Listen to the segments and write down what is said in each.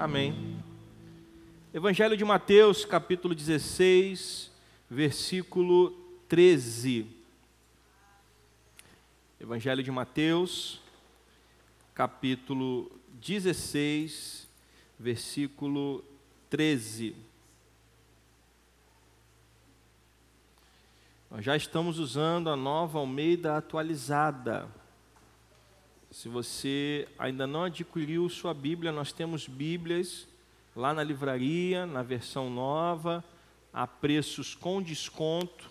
Amém. Evangelho de Mateus, capítulo 16, versículo 13. Evangelho de Mateus, capítulo 16, versículo 13. Nós já estamos usando a nova Almeida atualizada. Se você ainda não adquiriu sua Bíblia, nós temos Bíblias lá na livraria, na versão nova, a preços com desconto.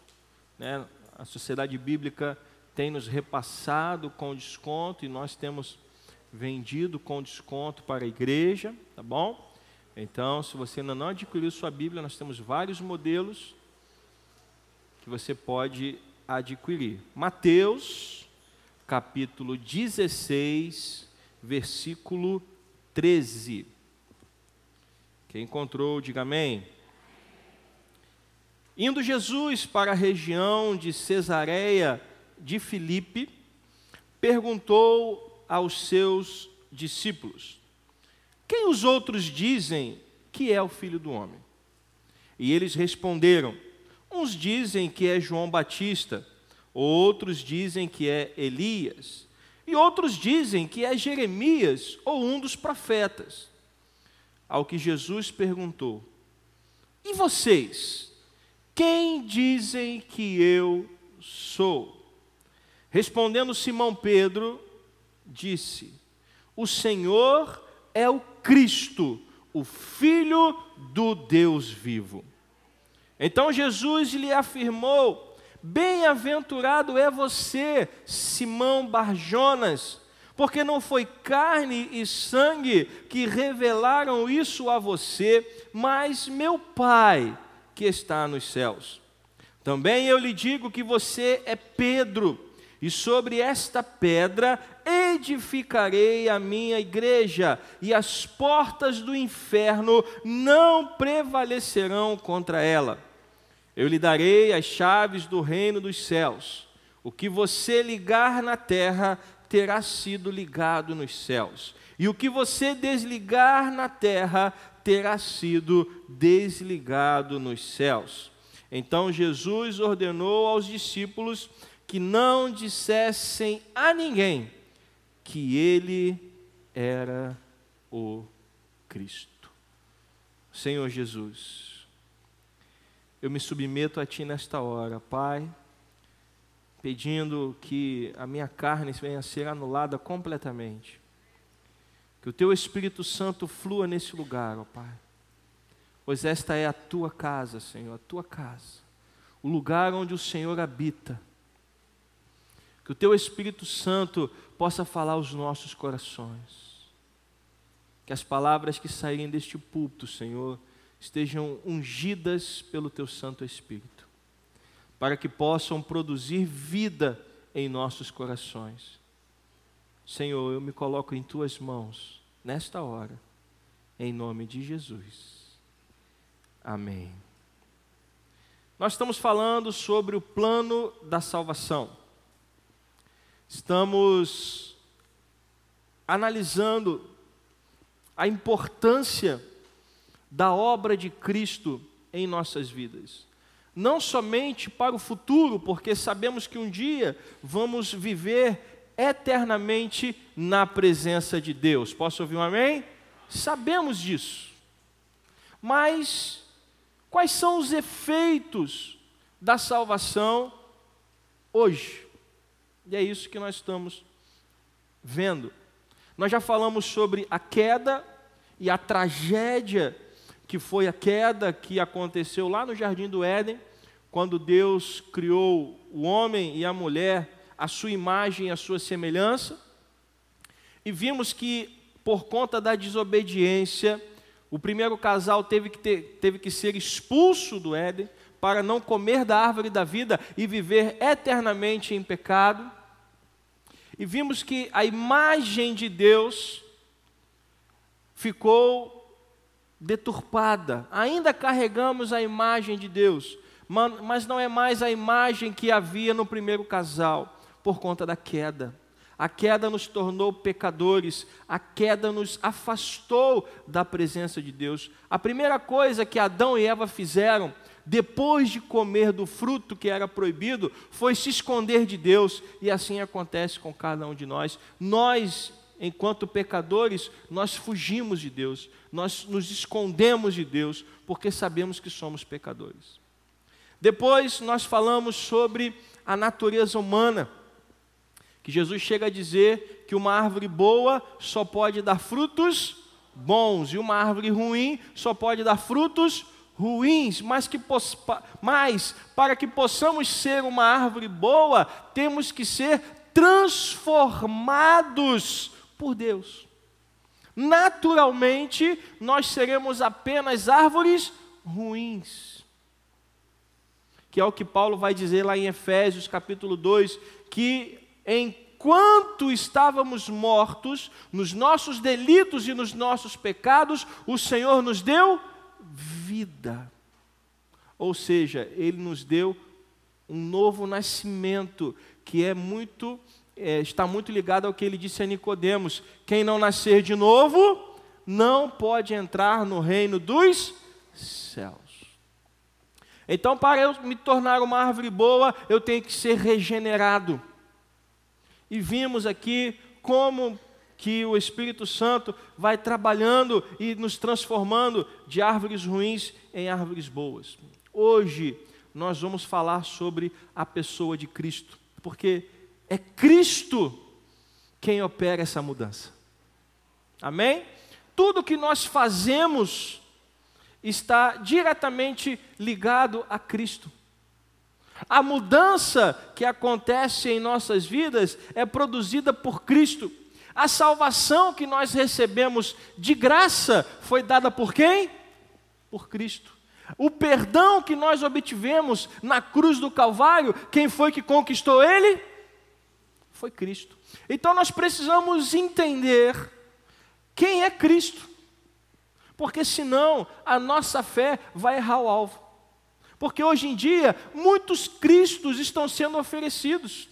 Né? A Sociedade Bíblica tem nos repassado com desconto e nós temos vendido com desconto para a igreja, tá bom? Então, se você ainda não adquiriu sua Bíblia, nós temos vários modelos que você pode adquirir. Mateus capítulo 16, versículo 13. Quem encontrou, diga amém. Indo Jesus para a região de Cesareia de Filipe, perguntou aos seus discípulos: Quem os outros dizem que é o filho do homem? E eles responderam: Uns dizem que é João Batista outros dizem que é Elias, e outros dizem que é Jeremias ou um dos profetas. Ao que Jesus perguntou: E vocês? Quem dizem que eu sou? Respondendo Simão Pedro, disse: O Senhor é o Cristo, o Filho do Deus vivo. Então Jesus lhe afirmou: Bem-aventurado é você, Simão Barjonas, porque não foi carne e sangue que revelaram isso a você, mas meu Pai que está nos céus. Também eu lhe digo que você é Pedro, e sobre esta pedra edificarei a minha igreja, e as portas do inferno não prevalecerão contra ela. Eu lhe darei as chaves do reino dos céus. O que você ligar na terra terá sido ligado nos céus. E o que você desligar na terra terá sido desligado nos céus. Então Jesus ordenou aos discípulos que não dissessem a ninguém que ele era o Cristo. Senhor Jesus, eu me submeto a Ti nesta hora, Pai, pedindo que a minha carne venha a ser anulada completamente. Que o Teu Espírito Santo flua nesse lugar, ó Pai. Pois esta é a Tua casa, Senhor, a Tua casa, o lugar onde o Senhor habita. Que o Teu Espírito Santo possa falar aos nossos corações. Que as palavras que saírem deste púlpito, Senhor, estejam ungidas pelo teu Santo Espírito, para que possam produzir vida em nossos corações. Senhor, eu me coloco em tuas mãos nesta hora, em nome de Jesus. Amém. Nós estamos falando sobre o plano da salvação. Estamos analisando a importância da obra de Cristo em nossas vidas. Não somente para o futuro, porque sabemos que um dia vamos viver eternamente na presença de Deus. Posso ouvir um amém? Sabemos disso. Mas quais são os efeitos da salvação hoje? E é isso que nós estamos vendo. Nós já falamos sobre a queda e a tragédia que foi a queda que aconteceu lá no jardim do Éden, quando Deus criou o homem e a mulher à sua imagem à sua semelhança. E vimos que por conta da desobediência, o primeiro casal teve que, ter, teve que ser expulso do Éden para não comer da árvore da vida e viver eternamente em pecado. E vimos que a imagem de Deus ficou deturpada. Ainda carregamos a imagem de Deus, mas não é mais a imagem que havia no primeiro casal, por conta da queda. A queda nos tornou pecadores, a queda nos afastou da presença de Deus. A primeira coisa que Adão e Eva fizeram depois de comer do fruto que era proibido, foi se esconder de Deus, e assim acontece com cada um de nós. Nós, enquanto pecadores, nós fugimos de Deus, nós nos escondemos de Deus, porque sabemos que somos pecadores. Depois nós falamos sobre a natureza humana, que Jesus chega a dizer que uma árvore boa só pode dar frutos bons, e uma árvore ruim só pode dar frutos ruins, mas, que, mas para que possamos ser uma árvore boa, temos que ser transformados por Deus. Naturalmente, nós seremos apenas árvores ruins. Que é o que Paulo vai dizer lá em Efésios capítulo 2, que enquanto estávamos mortos nos nossos delitos e nos nossos pecados, o Senhor nos deu vida. Ou seja, ele nos deu um novo nascimento que é muito é, está muito ligado ao que ele disse a Nicodemos: quem não nascer de novo não pode entrar no reino dos céus. Então, para eu me tornar uma árvore boa, eu tenho que ser regenerado. E vimos aqui como que o Espírito Santo vai trabalhando e nos transformando de árvores ruins em árvores boas. Hoje nós vamos falar sobre a pessoa de Cristo, porque é Cristo quem opera essa mudança. Amém? Tudo que nós fazemos está diretamente ligado a Cristo. A mudança que acontece em nossas vidas é produzida por Cristo. A salvação que nós recebemos de graça foi dada por quem? Por Cristo. O perdão que nós obtivemos na cruz do Calvário, quem foi que conquistou ele? Foi Cristo. Então nós precisamos entender quem é Cristo, porque senão a nossa fé vai errar o alvo. Porque hoje em dia muitos Cristos estão sendo oferecidos.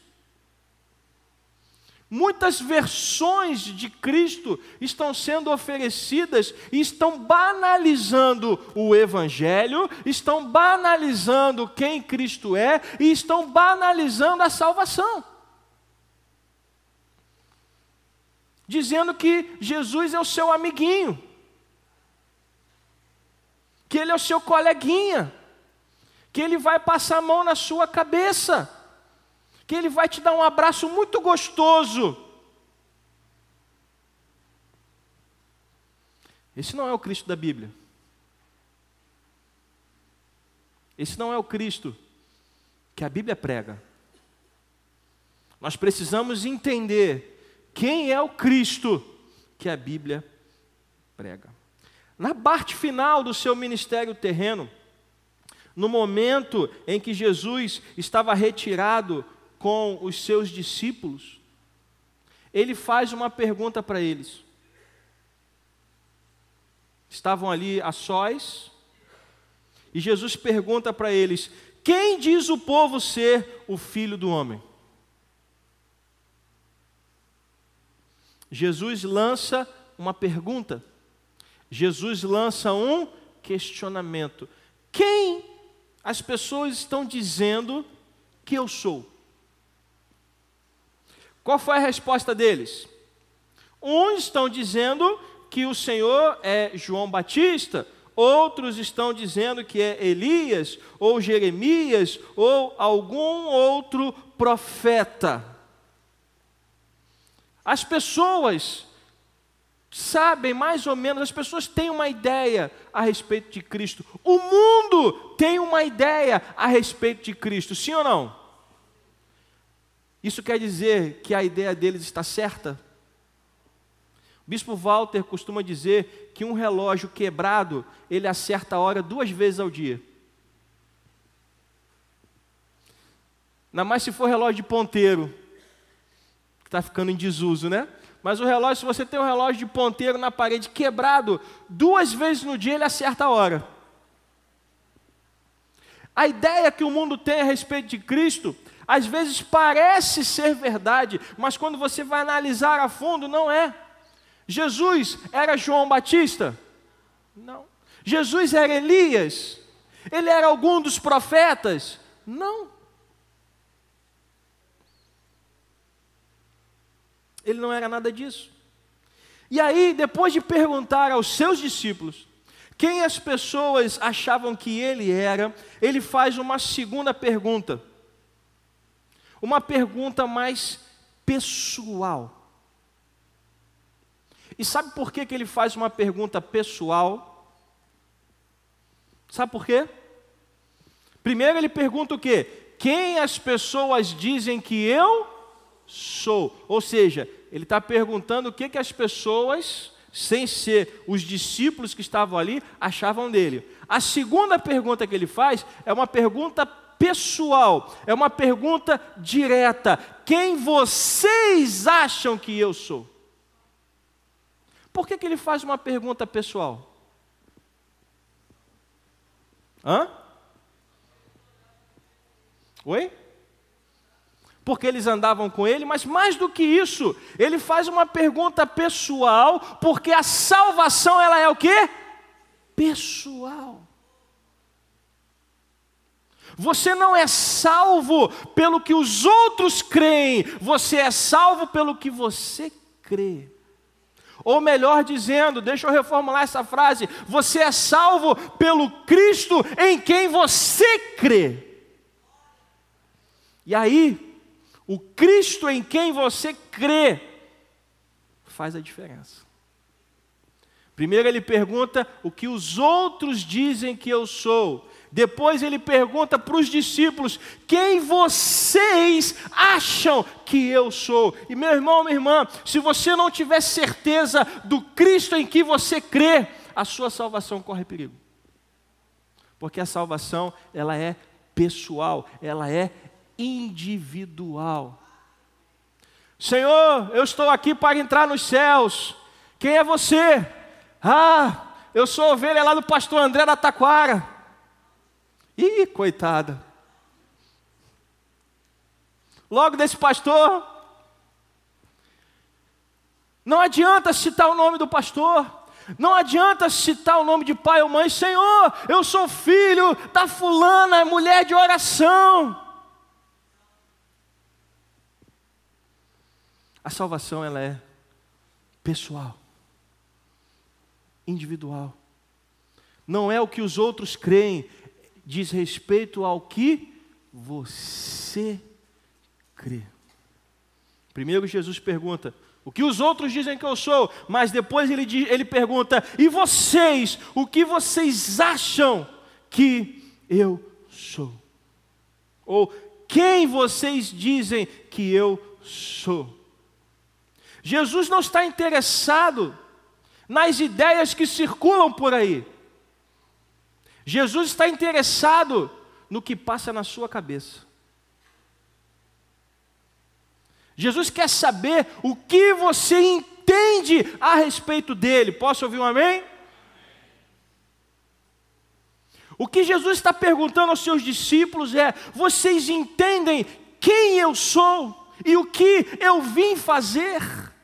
Muitas versões de Cristo estão sendo oferecidas e estão banalizando o Evangelho, estão banalizando quem Cristo é e estão banalizando a salvação. Dizendo que Jesus é o seu amiguinho, que ele é o seu coleguinha, que ele vai passar a mão na sua cabeça que Ele vai te dar um abraço muito gostoso. Esse não é o Cristo da Bíblia. Esse não é o Cristo que a Bíblia prega. Nós precisamos entender quem é o Cristo que a Bíblia prega. Na parte final do seu ministério terreno, no momento em que Jesus estava retirado com os seus discípulos, ele faz uma pergunta para eles. Estavam ali a sós, e Jesus pergunta para eles: Quem diz o povo ser o filho do homem? Jesus lança uma pergunta, Jesus lança um questionamento: Quem as pessoas estão dizendo que eu sou? Qual foi a resposta deles? Uns estão dizendo que o Senhor é João Batista, outros estão dizendo que é Elias, ou Jeremias, ou algum outro profeta. As pessoas sabem mais ou menos, as pessoas têm uma ideia a respeito de Cristo. O mundo tem uma ideia a respeito de Cristo, sim ou não? Isso quer dizer que a ideia deles está certa? O bispo Walter costuma dizer que um relógio quebrado, ele acerta a hora duas vezes ao dia. Ainda mais se for relógio de ponteiro, que está ficando em desuso, né? Mas o relógio, se você tem um relógio de ponteiro na parede quebrado, duas vezes no dia ele acerta a hora. A ideia que o mundo tem a respeito de Cristo Às vezes parece ser verdade, mas quando você vai analisar a fundo, não é. Jesus era João Batista? Não. Jesus era Elias? Ele era algum dos profetas? Não. Ele não era nada disso. E aí, depois de perguntar aos seus discípulos quem as pessoas achavam que ele era, ele faz uma segunda pergunta. Uma pergunta mais pessoal. E sabe por que, que ele faz uma pergunta pessoal? Sabe por quê? Primeiro ele pergunta o quê? Quem as pessoas dizem que eu sou? Ou seja, ele está perguntando o que, que as pessoas, sem ser os discípulos que estavam ali, achavam dele. A segunda pergunta que ele faz é uma pergunta pessoal, é uma pergunta direta: quem vocês acham que eu sou? Por que, que ele faz uma pergunta pessoal? Hã? Oi? Porque eles andavam com ele, mas mais do que isso, ele faz uma pergunta pessoal, porque a salvação ela é o quê? Pessoal. Você não é salvo pelo que os outros creem, você é salvo pelo que você crê. Ou melhor dizendo, deixa eu reformular essa frase: você é salvo pelo Cristo em quem você crê. E aí, o Cristo em quem você crê faz a diferença. Primeiro ele pergunta o que os outros dizem que eu sou. Depois ele pergunta para os discípulos: quem vocês acham que eu sou? E meu irmão, minha irmã, se você não tiver certeza do Cristo em que você crê, a sua salvação corre perigo. Porque a salvação, ela é pessoal, ela é individual. Senhor, eu estou aqui para entrar nos céus. Quem é você? Ah, eu sou ovelha lá do pastor André da Taquara. Ih, coitada. Logo desse pastor. Não adianta citar o nome do pastor. Não adianta citar o nome de pai ou mãe. Senhor, eu sou filho da fulana, mulher de oração. A salvação ela é pessoal, individual. Não é o que os outros creem, diz respeito ao que você crê. Primeiro Jesus pergunta: o que os outros dizem que eu sou? Mas depois ele, ele pergunta: e vocês? O que vocês acham que eu sou? Ou quem vocês dizem que eu sou? Jesus não está interessado nas ideias que circulam por aí. Jesus está interessado no que passa na sua cabeça. Jesus quer saber o que você entende a respeito dele. Posso ouvir um amém? O que Jesus está perguntando aos seus discípulos é: vocês entendem quem eu sou e o que eu vim fazer?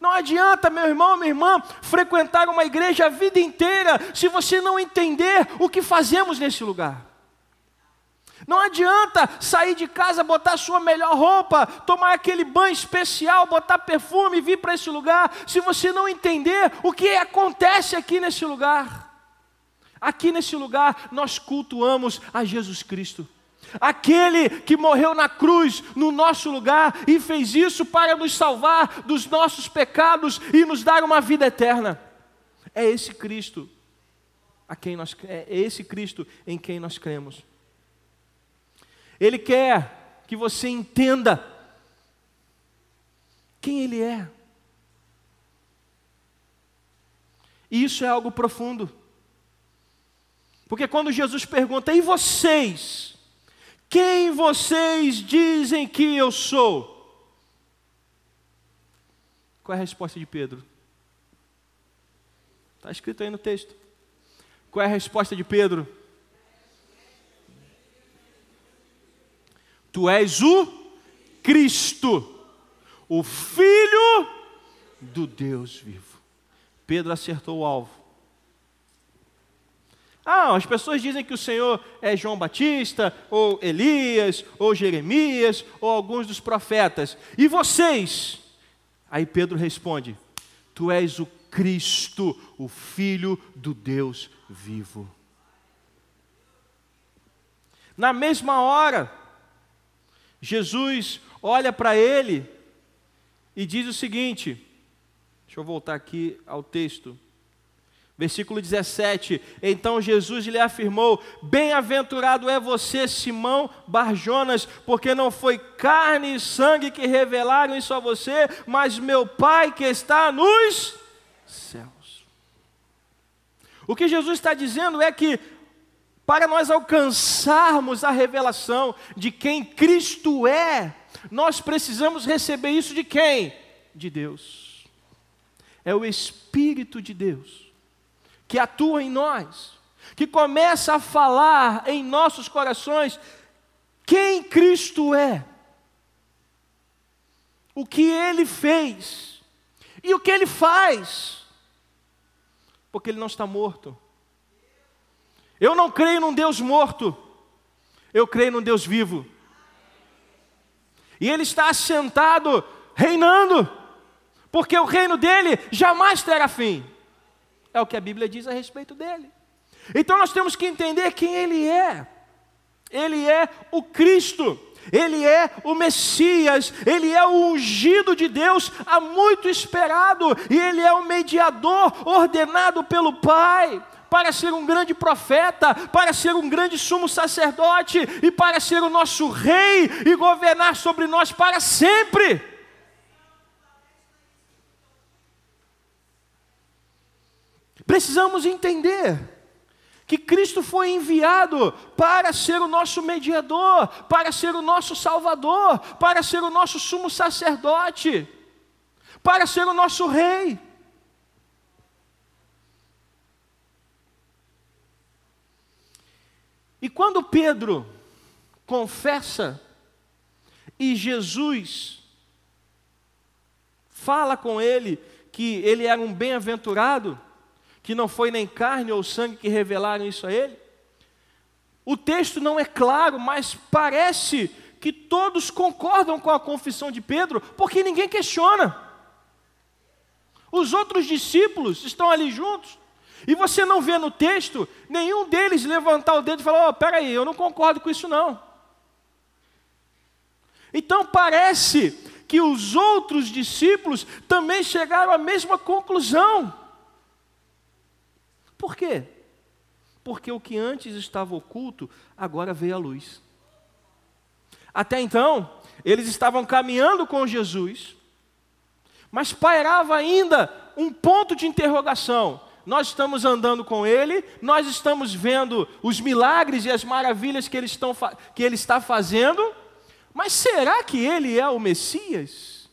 Não adianta, meu irmão, minha irmã, frequentar uma igreja a vida inteira se você não entender o que fazemos nesse lugar. Não adianta sair de casa, botar sua melhor roupa, tomar aquele banho especial, botar perfume e vir para esse lugar, se você não entender o que acontece aqui nesse lugar. Aqui nesse lugar nós cultuamos a Jesus Cristo. Aquele que morreu na cruz no nosso lugar e fez isso para nos salvar dos nossos pecados e nos dar uma vida eterna. É esse Cristo a quem nós é esse Cristo em quem nós cremos. Ele quer que você entenda quem ele é. E isso é algo profundo. Porque quando Jesus pergunta: "E vocês?" Quem vocês dizem que eu sou? Qual é a resposta de Pedro? Está escrito aí no texto. Qual é a resposta de Pedro? Tu és o Cristo, o Filho do Deus vivo. Pedro acertou o alvo. Ah, as pessoas dizem que o Senhor é João Batista, ou Elias, ou Jeremias, ou alguns dos profetas. E vocês? Aí Pedro responde: Tu és o Cristo, o Filho do Deus vivo. Na mesma hora, Jesus olha para ele e diz o seguinte: deixa eu voltar aqui ao texto. Versículo 17: Então Jesus lhe afirmou: Bem-aventurado é você, Simão Barjonas, porque não foi carne e sangue que revelaram isso a você, mas meu Pai que está nos céus. O que Jesus está dizendo é que, para nós alcançarmos a revelação de quem Cristo é, nós precisamos receber isso de quem? De Deus. É o Espírito de Deus que atua em nós, que começa a falar em nossos corações quem Cristo é, o que Ele fez e o que Ele faz, porque Ele não está morto. Eu não creio num Deus morto, eu creio num Deus vivo. E Ele está assentado, reinando, porque o reino dele jamais terá fim. É o que a Bíblia diz a respeito dele. Então nós temos que entender quem ele é. Ele é o Cristo. Ele é o Messias, ele é o ungido de Deus, há muito esperado, e ele é o mediador ordenado pelo Pai para ser um grande profeta, para ser um grande sumo sacerdote e para ser o nosso rei e governar sobre nós para sempre. Precisamos entender que Cristo foi enviado para ser o nosso mediador, para ser o nosso salvador, para ser o nosso sumo sacerdote, para ser o nosso rei. E quando Pedro confessa e Jesus fala com ele que ele era um bem-aventurado, que não foi nem carne ou sangue que revelaram isso a ele? O texto não é claro, mas parece que todos concordam com a confissão de Pedro, porque ninguém questiona. Os outros discípulos estão ali juntos, e você não vê no texto nenhum deles levantar o dedo e falar: oh, peraí, eu não concordo com isso não. Então parece que os outros discípulos também chegaram à mesma conclusão. Por quê? Porque o que antes estava oculto, agora veio à luz. Até então, eles estavam caminhando com Jesus, mas pairava ainda um ponto de interrogação. Nós estamos andando com Ele, nós estamos vendo os milagres e as maravilhas que ele, estão, que ele está fazendo, mas será que Ele é o Messias?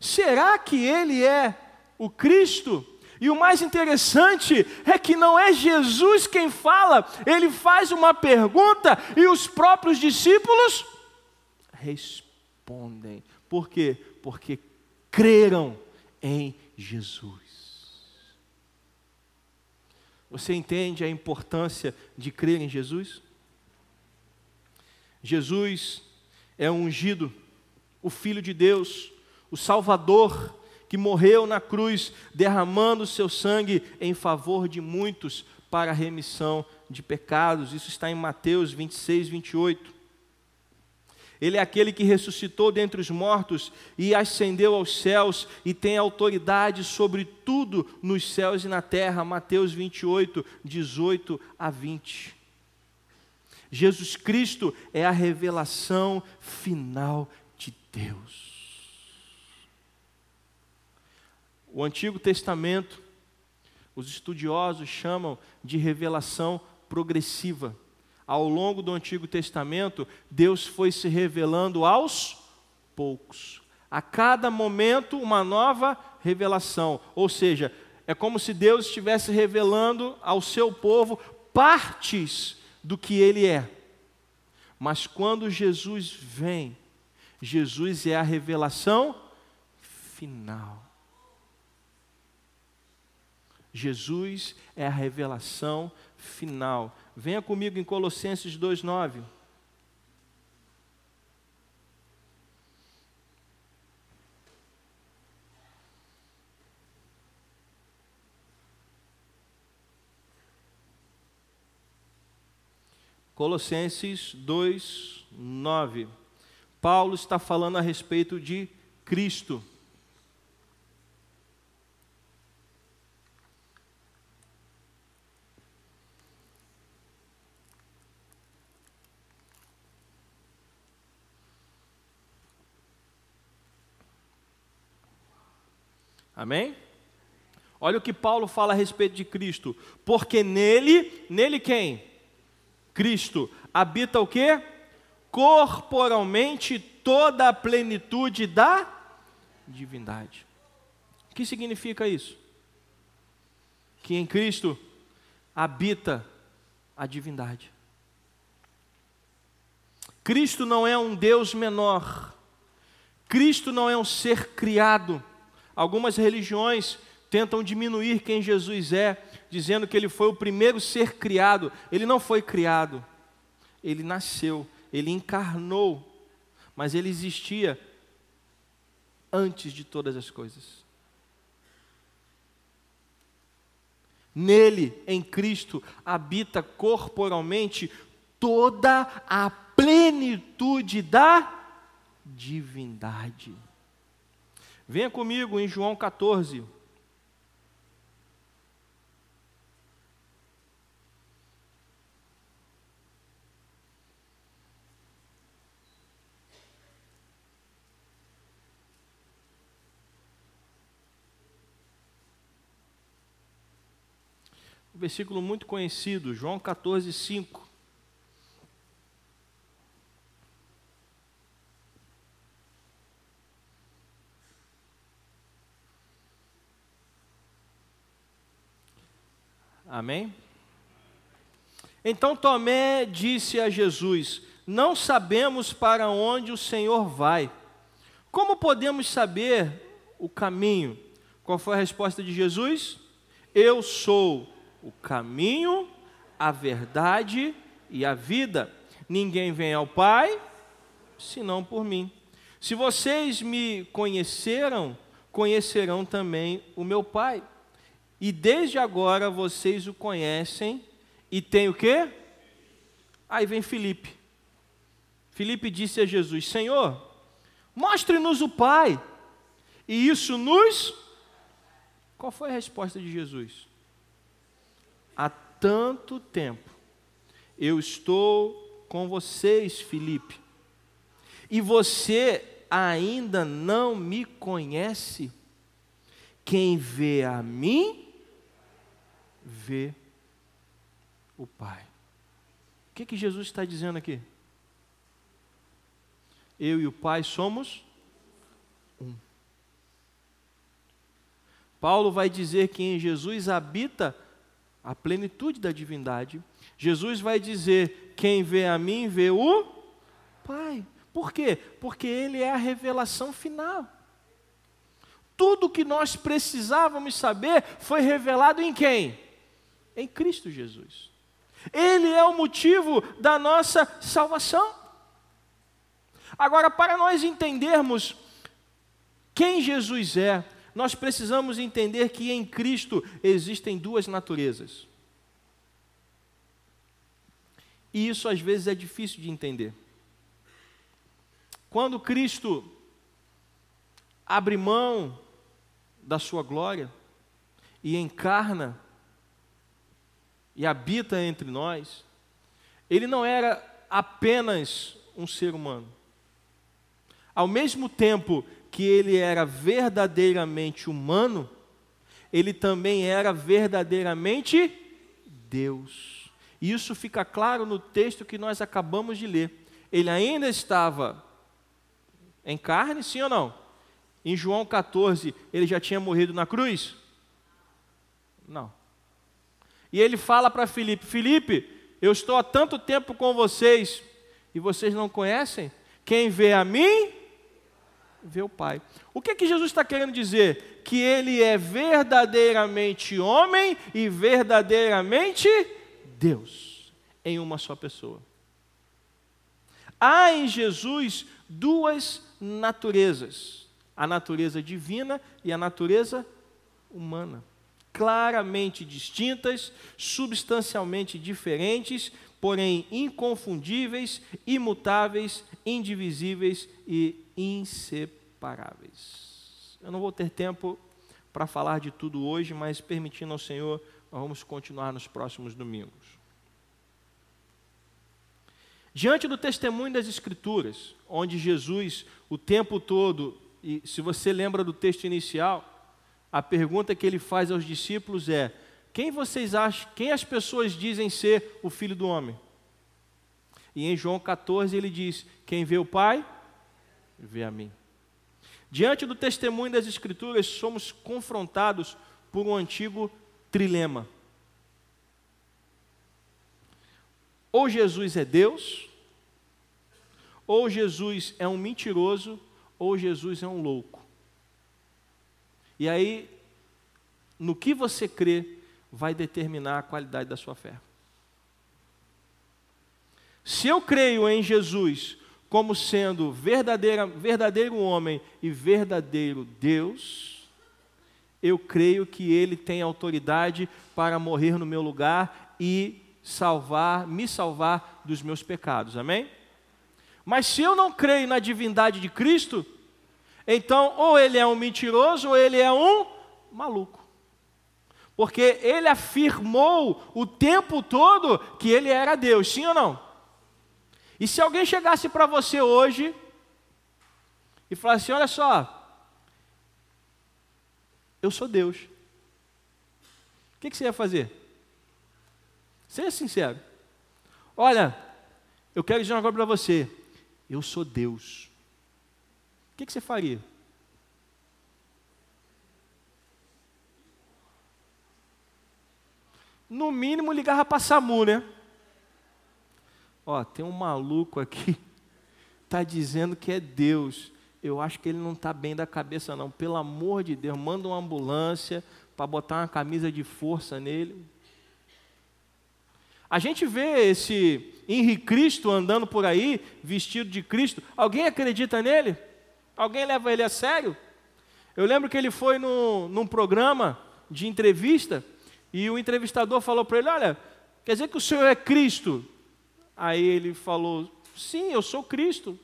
Será que Ele é o Cristo? E o mais interessante é que não é Jesus quem fala, ele faz uma pergunta e os próprios discípulos respondem. Por quê? Porque creram em Jesus. Você entende a importância de crer em Jesus? Jesus é o ungido, o Filho de Deus, o Salvador que morreu na cruz, derramando o seu sangue em favor de muitos para a remissão de pecados. Isso está em Mateus 26, 28. Ele é aquele que ressuscitou dentre os mortos e ascendeu aos céus e tem autoridade sobre tudo nos céus e na terra. Mateus 28, 18 a 20. Jesus Cristo é a revelação final de Deus. O Antigo Testamento, os estudiosos chamam de revelação progressiva. Ao longo do Antigo Testamento, Deus foi se revelando aos poucos. A cada momento, uma nova revelação. Ou seja, é como se Deus estivesse revelando ao seu povo partes do que ele é. Mas quando Jesus vem, Jesus é a revelação final. Jesus é a revelação final. Venha comigo em Colossenses 2:9. Colossenses 2, 9. Paulo está falando a respeito de Cristo. Amém? Olha o que Paulo fala a respeito de Cristo. Porque nele, nele quem? Cristo, habita o que? Corporalmente toda a plenitude da divindade. O que significa isso? Que em Cristo habita a divindade. Cristo não é um Deus menor. Cristo não é um ser criado. Algumas religiões tentam diminuir quem Jesus é, dizendo que ele foi o primeiro ser criado. Ele não foi criado, ele nasceu, ele encarnou, mas ele existia antes de todas as coisas. Nele, em Cristo, habita corporalmente toda a plenitude da divindade. Venha comigo em João 14. versículo muito conhecido, João 14, 5. Amém? Então Tomé disse a Jesus: Não sabemos para onde o Senhor vai. Como podemos saber o caminho? Qual foi a resposta de Jesus? Eu sou o caminho, a verdade e a vida. Ninguém vem ao Pai senão por mim. Se vocês me conheceram, conhecerão também o meu Pai. E desde agora vocês o conhecem e tem o quê? Aí vem Felipe. Felipe disse a Jesus: Senhor, mostre-nos o Pai. E isso nos. Qual foi a resposta de Jesus? há tanto tempo eu estou com vocês, Felipe, e você ainda não me conhece. Quem vê a mim, vê o Pai. O que, que Jesus está dizendo aqui? Eu e o Pai somos um. Paulo vai dizer que em Jesus habita a plenitude da divindade, Jesus vai dizer: Quem vê a mim, vê o Pai. Por quê? Porque Ele é a revelação final. Tudo que nós precisávamos saber foi revelado em quem? Em Cristo Jesus. Ele é o motivo da nossa salvação. Agora, para nós entendermos quem Jesus é, nós precisamos entender que em Cristo existem duas naturezas. E isso às vezes é difícil de entender. Quando Cristo abre mão da sua glória e encarna e habita entre nós, ele não era apenas um ser humano. Ao mesmo tempo que ele era verdadeiramente humano, ele também era verdadeiramente Deus. Isso fica claro no texto que nós acabamos de ler. Ele ainda estava em carne, sim ou não? Em João 14, ele já tinha morrido na cruz? Não. E ele fala para Filipe: Filipe, eu estou há tanto tempo com vocês e vocês não conhecem? Quem vê a mim, vê o Pai. O que, que Jesus está querendo dizer? Que ele é verdadeiramente homem e verdadeiramente Deus, em uma só pessoa. Há em Jesus duas naturezas: a natureza divina e a natureza humana. Claramente distintas, substancialmente diferentes, porém inconfundíveis, imutáveis, indivisíveis e inseparáveis. Eu não vou ter tempo para falar de tudo hoje, mas permitindo ao Senhor, nós vamos continuar nos próximos domingos. Diante do testemunho das Escrituras, onde Jesus, o tempo todo, e se você lembra do texto inicial, a pergunta que ele faz aos discípulos é: quem vocês acham, quem as pessoas dizem ser o filho do homem? E em João 14 ele diz: Quem vê o Pai, vê a mim. Diante do testemunho das Escrituras, somos confrontados por um antigo trilema. Ou Jesus é Deus, ou Jesus é um mentiroso, ou Jesus é um louco. E aí, no que você crê, vai determinar a qualidade da sua fé. Se eu creio em Jesus como sendo verdadeiro homem e verdadeiro Deus, eu creio que Ele tem autoridade para morrer no meu lugar e salvar, me salvar dos meus pecados. Amém? Mas se eu não creio na divindade de Cristo, então ou ele é um mentiroso ou ele é um maluco. Porque ele afirmou o tempo todo que ele era Deus, sim ou não? E se alguém chegasse para você hoje e falasse: Olha só, eu sou Deus, o que, que você ia fazer? Seja sincero. Olha, eu quero dizer uma coisa para você. Eu sou Deus. O que, que você faria? No mínimo ligava para SAMU, né? Ó, tem um maluco aqui, tá dizendo que é Deus. Eu acho que ele não está bem da cabeça, não. Pelo amor de Deus, manda uma ambulância para botar uma camisa de força nele. A gente vê esse Henrique Cristo andando por aí, vestido de Cristo. Alguém acredita nele? Alguém leva ele a sério? Eu lembro que ele foi no, num programa de entrevista e o entrevistador falou para ele: Olha, quer dizer que o senhor é Cristo? Aí ele falou: Sim, eu sou Cristo.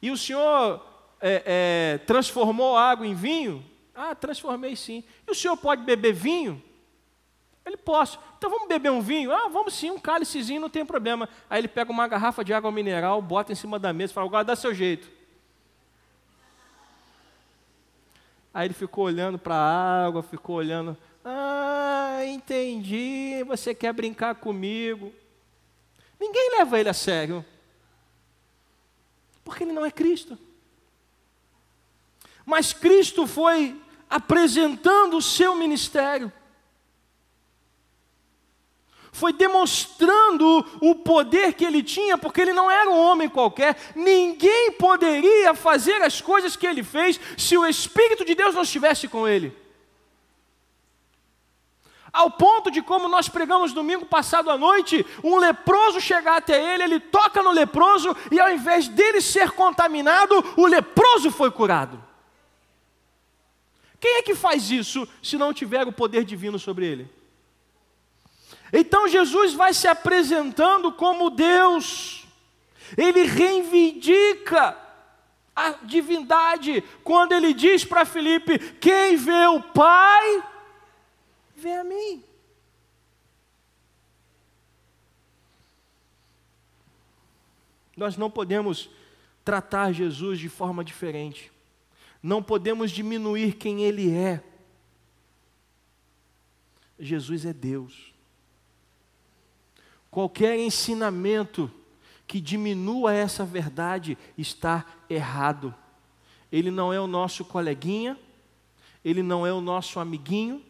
E o senhor é, é, transformou água em vinho? Ah, transformei sim. E o senhor pode beber vinho? Ele, posso. Então vamos beber um vinho? Ah, vamos sim, um cálicezinho, não tem problema. Aí ele pega uma garrafa de água mineral, bota em cima da mesa e fala, agora dá seu jeito. Aí ele ficou olhando para a água, ficou olhando. Ah, entendi, você quer brincar comigo. Ninguém leva ele a sério. Porque ele não é Cristo. Mas Cristo foi apresentando o seu ministério foi demonstrando o poder que ele tinha, porque ele não era um homem qualquer, ninguém poderia fazer as coisas que ele fez se o Espírito de Deus não estivesse com ele. Ao ponto de, como nós pregamos domingo passado à noite, um leproso chegar até ele, ele toca no leproso e ao invés dele ser contaminado, o leproso foi curado. Quem é que faz isso se não tiver o poder divino sobre ele? Então Jesus vai se apresentando como Deus, ele reivindica a divindade quando ele diz para Filipe: Quem vê o Pai, vê a mim. Nós não podemos tratar Jesus de forma diferente, não podemos diminuir quem Ele é. Jesus é Deus. Qualquer ensinamento que diminua essa verdade está errado. Ele não é o nosso coleguinha, ele não é o nosso amiguinho,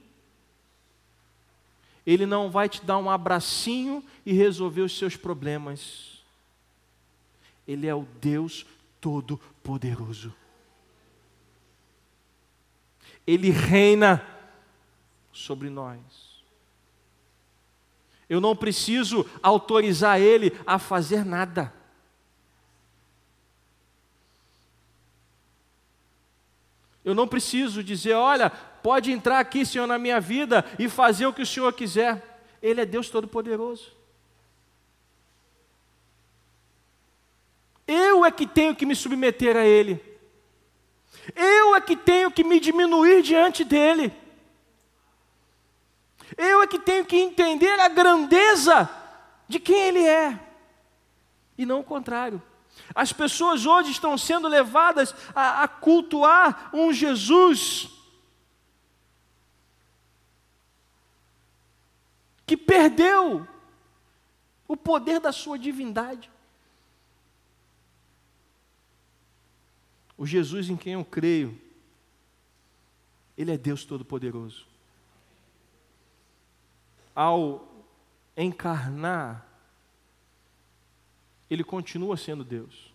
ele não vai te dar um abracinho e resolver os seus problemas. Ele é o Deus Todo-Poderoso. Ele reina sobre nós. Eu não preciso autorizar Ele a fazer nada. Eu não preciso dizer, olha, pode entrar aqui, Senhor, na minha vida e fazer o que o Senhor quiser. Ele é Deus Todo-Poderoso. Eu é que tenho que me submeter a Ele. Eu é que tenho que me diminuir diante dEle. Eu é que tenho que entender a grandeza de quem Ele é, e não o contrário. As pessoas hoje estão sendo levadas a, a cultuar um Jesus que perdeu o poder da sua divindade. O Jesus em quem eu creio, Ele é Deus Todo-Poderoso. Ao encarnar, Ele continua sendo Deus.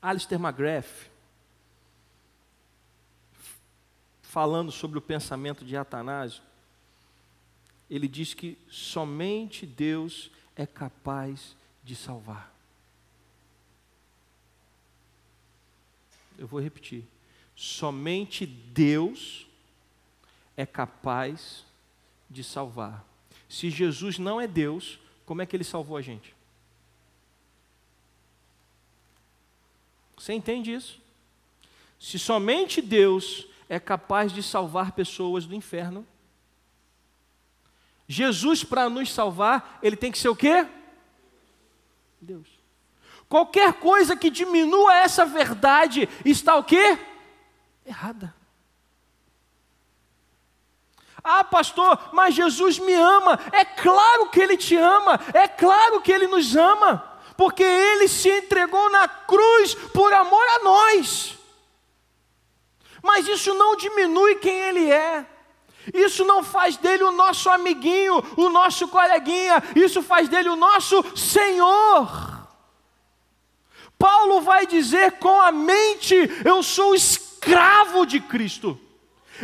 Alistair McGrath, falando sobre o pensamento de Atanásio, ele diz que somente Deus é capaz de salvar. Eu vou repetir. Somente Deus é capaz de salvar. Se Jesus não é Deus, como é que ele salvou a gente? Você entende isso? Se somente Deus é capaz de salvar pessoas do inferno. Jesus, para nos salvar, ele tem que ser o quê? Deus. Qualquer coisa que diminua essa verdade está o quê? Errada. Ah, pastor, mas Jesus me ama. É claro que Ele te ama, é claro que Ele nos ama, porque Ele se entregou na cruz por amor a nós. Mas isso não diminui quem ele é. Isso não faz dele o nosso amiguinho, o nosso coleguinha, isso faz dele o nosso Senhor. Paulo vai dizer com a mente: eu sou escravo de Cristo.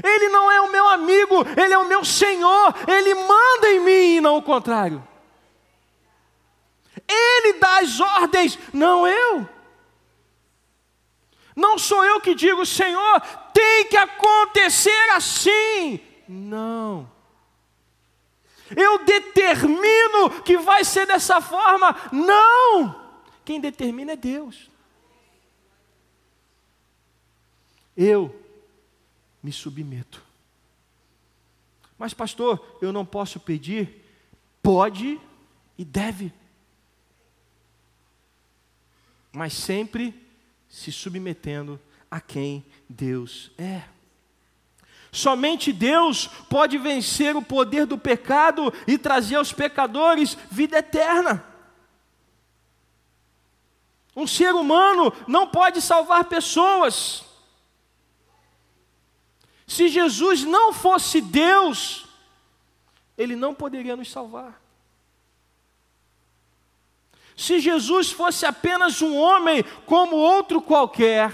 Ele não é o meu amigo, ele é o meu Senhor, ele manda em mim e não o contrário. Ele dá as ordens, não eu. Não sou eu que digo, Senhor, tem que acontecer assim. Não. Eu determino que vai ser dessa forma. Não. Quem determina é Deus. Eu me submeto. Mas, pastor, eu não posso pedir? Pode e deve. Mas sempre se submetendo a quem Deus é. Somente Deus pode vencer o poder do pecado e trazer aos pecadores vida eterna. Um ser humano não pode salvar pessoas. Se Jesus não fosse Deus, ele não poderia nos salvar. Se Jesus fosse apenas um homem como outro qualquer,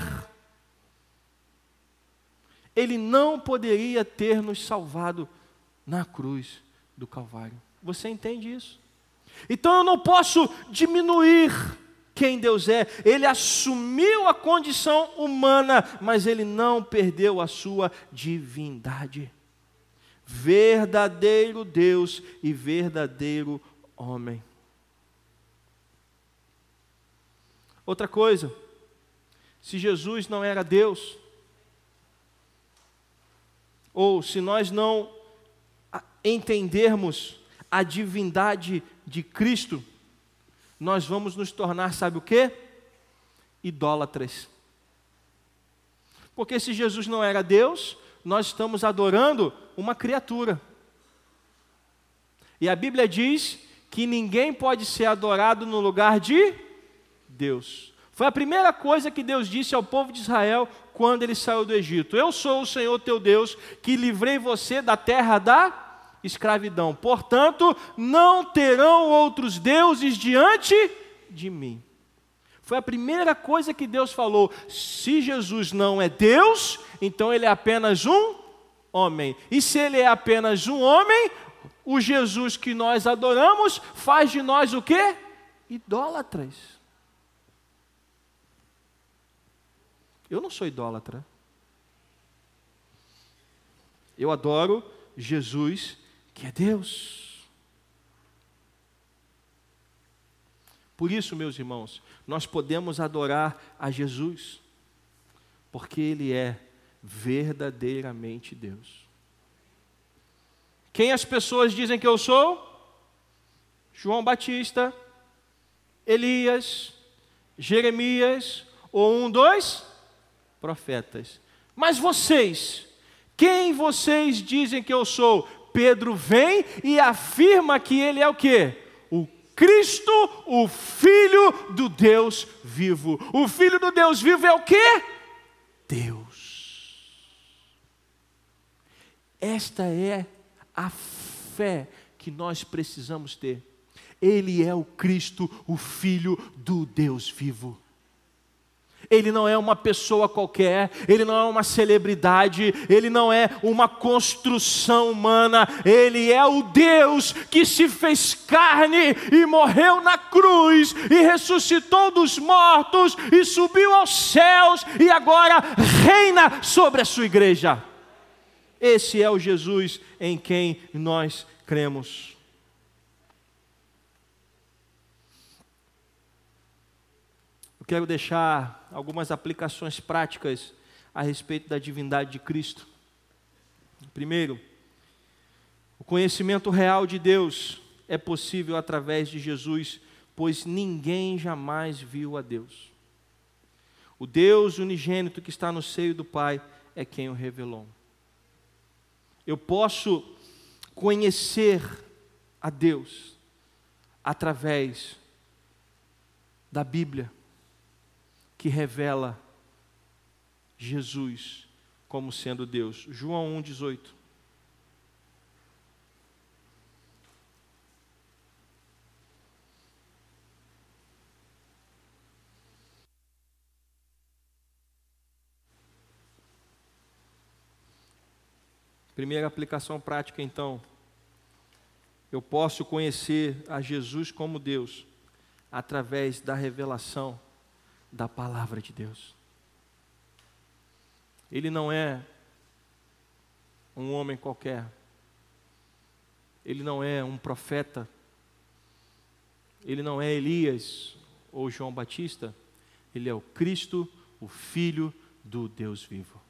ele não poderia ter nos salvado na cruz do Calvário. Você entende isso? Então eu não posso diminuir quem Deus é. Ele assumiu a condição humana, mas ele não perdeu a sua divindade. Verdadeiro Deus e verdadeiro homem. Outra coisa, se Jesus não era Deus, ou se nós não entendermos a divindade de Cristo, nós vamos nos tornar, sabe o que? Idólatras. Porque se Jesus não era Deus, nós estamos adorando uma criatura. E a Bíblia diz que ninguém pode ser adorado no lugar de Deus. Foi a primeira coisa que Deus disse ao povo de Israel quando ele saiu do Egito: Eu sou o Senhor teu Deus, que livrei você da terra da escravidão. Portanto, não terão outros deuses diante de mim. Foi a primeira coisa que Deus falou. Se Jesus não é Deus, então ele é apenas um homem. E se ele é apenas um homem, o Jesus que nós adoramos faz de nós o quê? Idólatras. Eu não sou idólatra. Eu adoro Jesus, que é Deus. Por isso, meus irmãos, nós podemos adorar a Jesus, porque Ele é verdadeiramente Deus. Quem as pessoas dizem que eu sou? João Batista, Elias, Jeremias, ou um, dois profetas. Mas vocês, quem vocês dizem que eu sou? Pedro vem e afirma que ele é o quê? O Cristo, o Filho do Deus vivo. O Filho do Deus vivo é o quê? Deus. Esta é a fé que nós precisamos ter. Ele é o Cristo, o Filho do Deus vivo. Ele não é uma pessoa qualquer, ele não é uma celebridade, ele não é uma construção humana, ele é o Deus que se fez carne e morreu na cruz e ressuscitou dos mortos e subiu aos céus e agora reina sobre a sua igreja. Esse é o Jesus em quem nós cremos. Quero deixar algumas aplicações práticas a respeito da divindade de Cristo. Primeiro, o conhecimento real de Deus é possível através de Jesus, pois ninguém jamais viu a Deus. O Deus unigênito que está no seio do Pai é quem o revelou. Eu posso conhecer a Deus através da Bíblia que revela Jesus como sendo Deus. João 1,18. Primeira aplicação prática, então. Eu posso conhecer a Jesus como Deus através da revelação da palavra de Deus. Ele não é um homem qualquer. Ele não é um profeta. Ele não é Elias ou João Batista. Ele é o Cristo, o Filho do Deus vivo.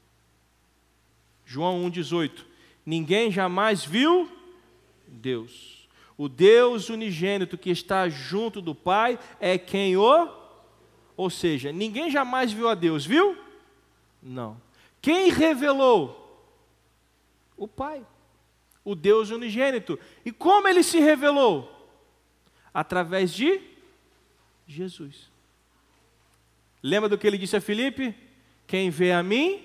João 1,18: Ninguém jamais viu Deus. O Deus unigênito que está junto do Pai é quem o ou seja, ninguém jamais viu a Deus, viu? Não. Quem revelou? O Pai, o Deus unigênito. E como ele se revelou? Através de Jesus. Lembra do que ele disse a Filipe? Quem vê a mim,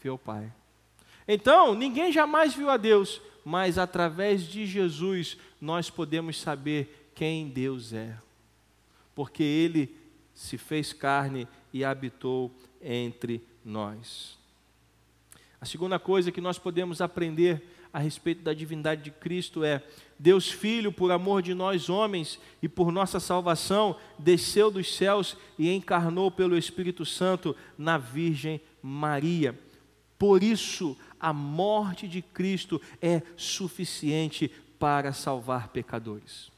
vê o Pai. Então, ninguém jamais viu a Deus, mas através de Jesus nós podemos saber quem Deus é. Porque ele se fez carne e habitou entre nós. A segunda coisa que nós podemos aprender a respeito da divindade de Cristo é: Deus Filho, por amor de nós homens e por nossa salvação, desceu dos céus e encarnou pelo Espírito Santo na Virgem Maria. Por isso, a morte de Cristo é suficiente para salvar pecadores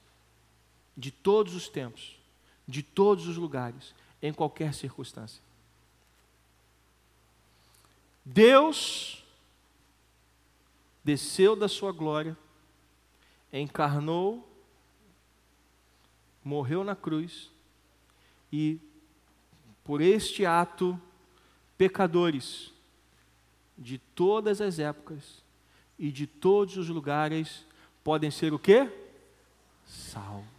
de todos os tempos de todos os lugares, em qualquer circunstância. Deus desceu da sua glória, encarnou, morreu na cruz e, por este ato, pecadores de todas as épocas e de todos os lugares podem ser o quê? Salvos.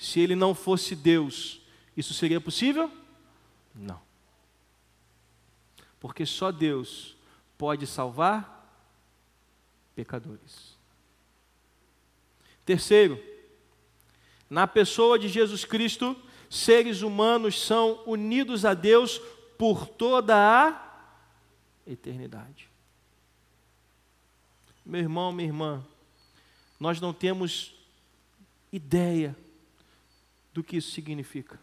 Se ele não fosse Deus, isso seria possível? Não. Porque só Deus pode salvar pecadores. Terceiro, na pessoa de Jesus Cristo, seres humanos são unidos a Deus por toda a eternidade. Meu irmão, minha irmã, nós não temos ideia do que isso significa.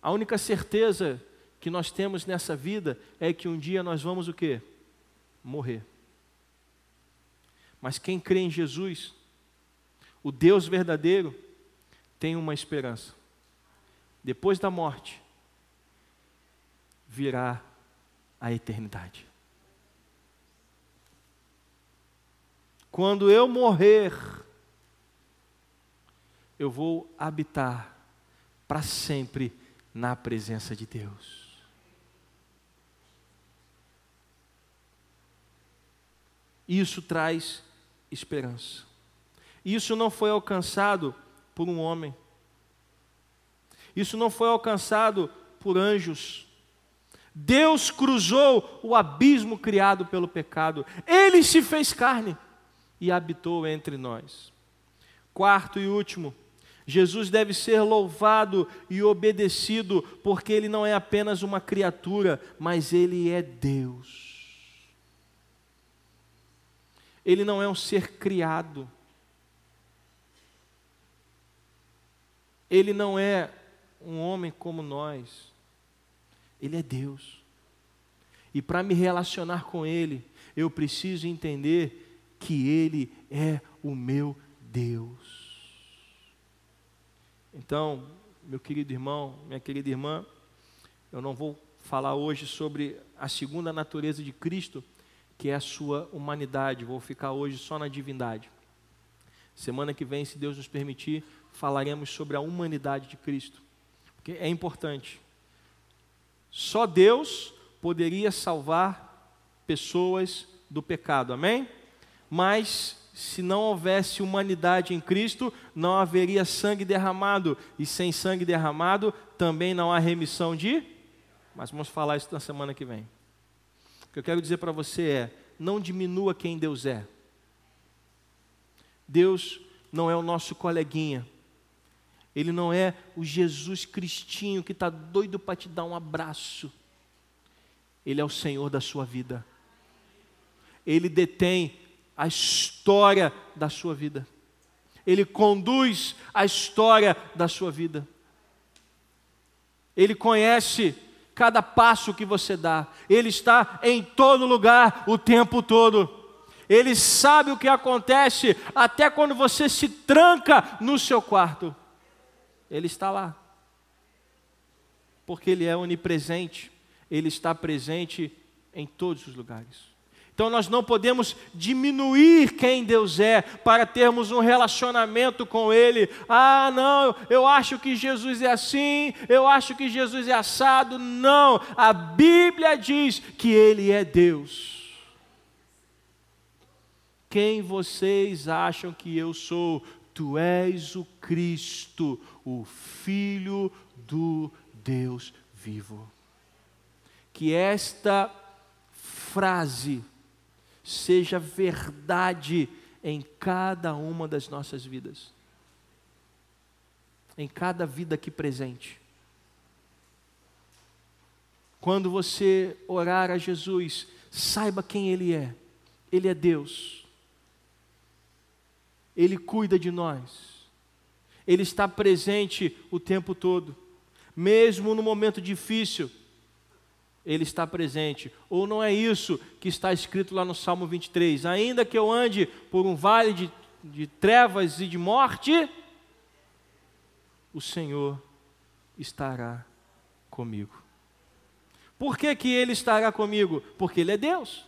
A única certeza que nós temos nessa vida é que um dia nós vamos o quê? Morrer. Mas quem crê em Jesus, o Deus verdadeiro, tem uma esperança. Depois da morte, virá a eternidade. Quando eu morrer, eu vou habitar para sempre na presença de Deus. Isso traz esperança. Isso não foi alcançado por um homem. Isso não foi alcançado por anjos. Deus cruzou o abismo criado pelo pecado. Ele se fez carne e habitou entre nós. Quarto e último, Jesus deve ser louvado e obedecido, porque ele não é apenas uma criatura, mas ele é Deus. Ele não é um ser criado. Ele não é um homem como nós. Ele é Deus. E para me relacionar com Ele, eu preciso entender que Ele é o meu Deus. Então, meu querido irmão, minha querida irmã, eu não vou falar hoje sobre a segunda natureza de Cristo, que é a sua humanidade, vou ficar hoje só na divindade. Semana que vem, se Deus nos permitir, falaremos sobre a humanidade de Cristo, porque é importante. Só Deus poderia salvar pessoas do pecado, amém? Mas se não houvesse humanidade em Cristo, não haveria sangue derramado, e sem sangue derramado também não há remissão de. Mas vamos falar isso na semana que vem. O que eu quero dizer para você é: não diminua quem Deus é. Deus não é o nosso coleguinha. Ele não é o Jesus Cristinho que está doido para te dar um abraço. Ele é o Senhor da sua vida. Ele detém a história da sua vida. Ele conduz a história da sua vida. Ele conhece cada passo que você dá. Ele está em todo lugar o tempo todo. Ele sabe o que acontece até quando você se tranca no seu quarto. Ele está lá. Porque ele é onipresente. Ele está presente em todos os lugares. Então nós não podemos diminuir quem Deus é para termos um relacionamento com Ele. Ah, não, eu acho que Jesus é assim, eu acho que Jesus é assado. Não, a Bíblia diz que Ele é Deus. Quem vocês acham que eu sou? Tu és o Cristo, o Filho do Deus vivo. Que esta frase seja verdade em cada uma das nossas vidas, em cada vida aqui presente. Quando você orar a Jesus, saiba quem Ele é. Ele é Deus. Ele cuida de nós. Ele está presente o tempo todo, mesmo no momento difícil ele está presente. Ou não é isso que está escrito lá no Salmo 23? Ainda que eu ande por um vale de, de trevas e de morte, o Senhor estará comigo. Por que, que Ele estará comigo? Porque Ele é Deus.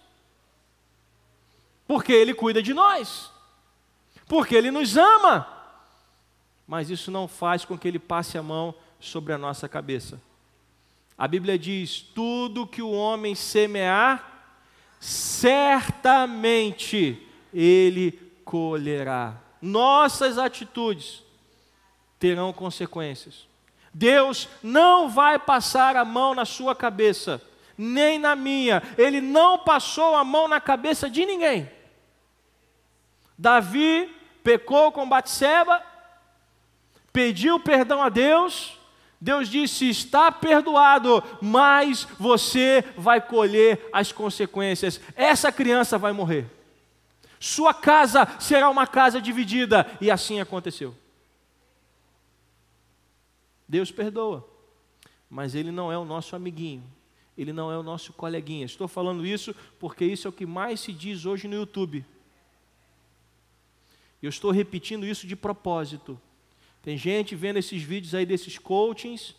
Porque Ele cuida de nós. Porque Ele nos ama. Mas isso não faz com que Ele passe a mão sobre a nossa cabeça. A Bíblia diz: tudo que o homem semear, certamente ele colherá. Nossas atitudes terão consequências. Deus não vai passar a mão na sua cabeça. nem na minha. Ele não passou a mão na cabeça de ninguém. Davi pecou com Batseba, pediu perdão a Deus, Deus disse: está perdoado, mas você vai colher as consequências. Essa criança vai morrer. Sua casa será uma casa dividida. E assim aconteceu. Deus perdoa, mas Ele não é o nosso amiguinho, Ele não é o nosso coleguinha. Estou falando isso porque isso é o que mais se diz hoje no YouTube. Eu estou repetindo isso de propósito, tem gente vendo esses vídeos aí desses coachings,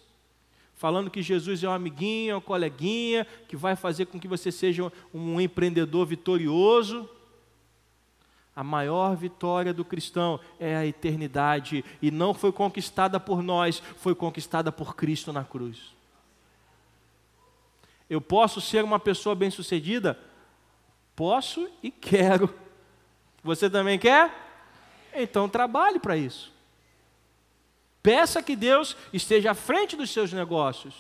falando que Jesus é um amiguinho, é um coleguinha, que vai fazer com que você seja um empreendedor vitorioso. A maior vitória do cristão é a eternidade e não foi conquistada por nós, foi conquistada por Cristo na cruz. Eu posso ser uma pessoa bem-sucedida? Posso e quero. Você também quer? Então trabalhe para isso. Peça que Deus esteja à frente dos seus negócios.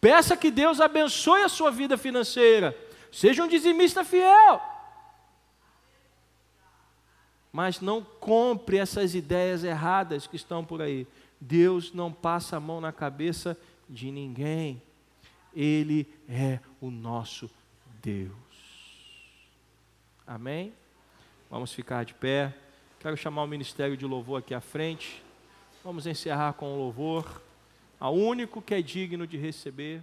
Peça que Deus abençoe a sua vida financeira. Seja um dizimista fiel. Mas não compre essas ideias erradas que estão por aí. Deus não passa a mão na cabeça de ninguém. Ele é o nosso Deus. Amém? Vamos ficar de pé. Quero chamar o ministério de louvor aqui à frente. Vamos encerrar com o louvor ao único que é digno de receber.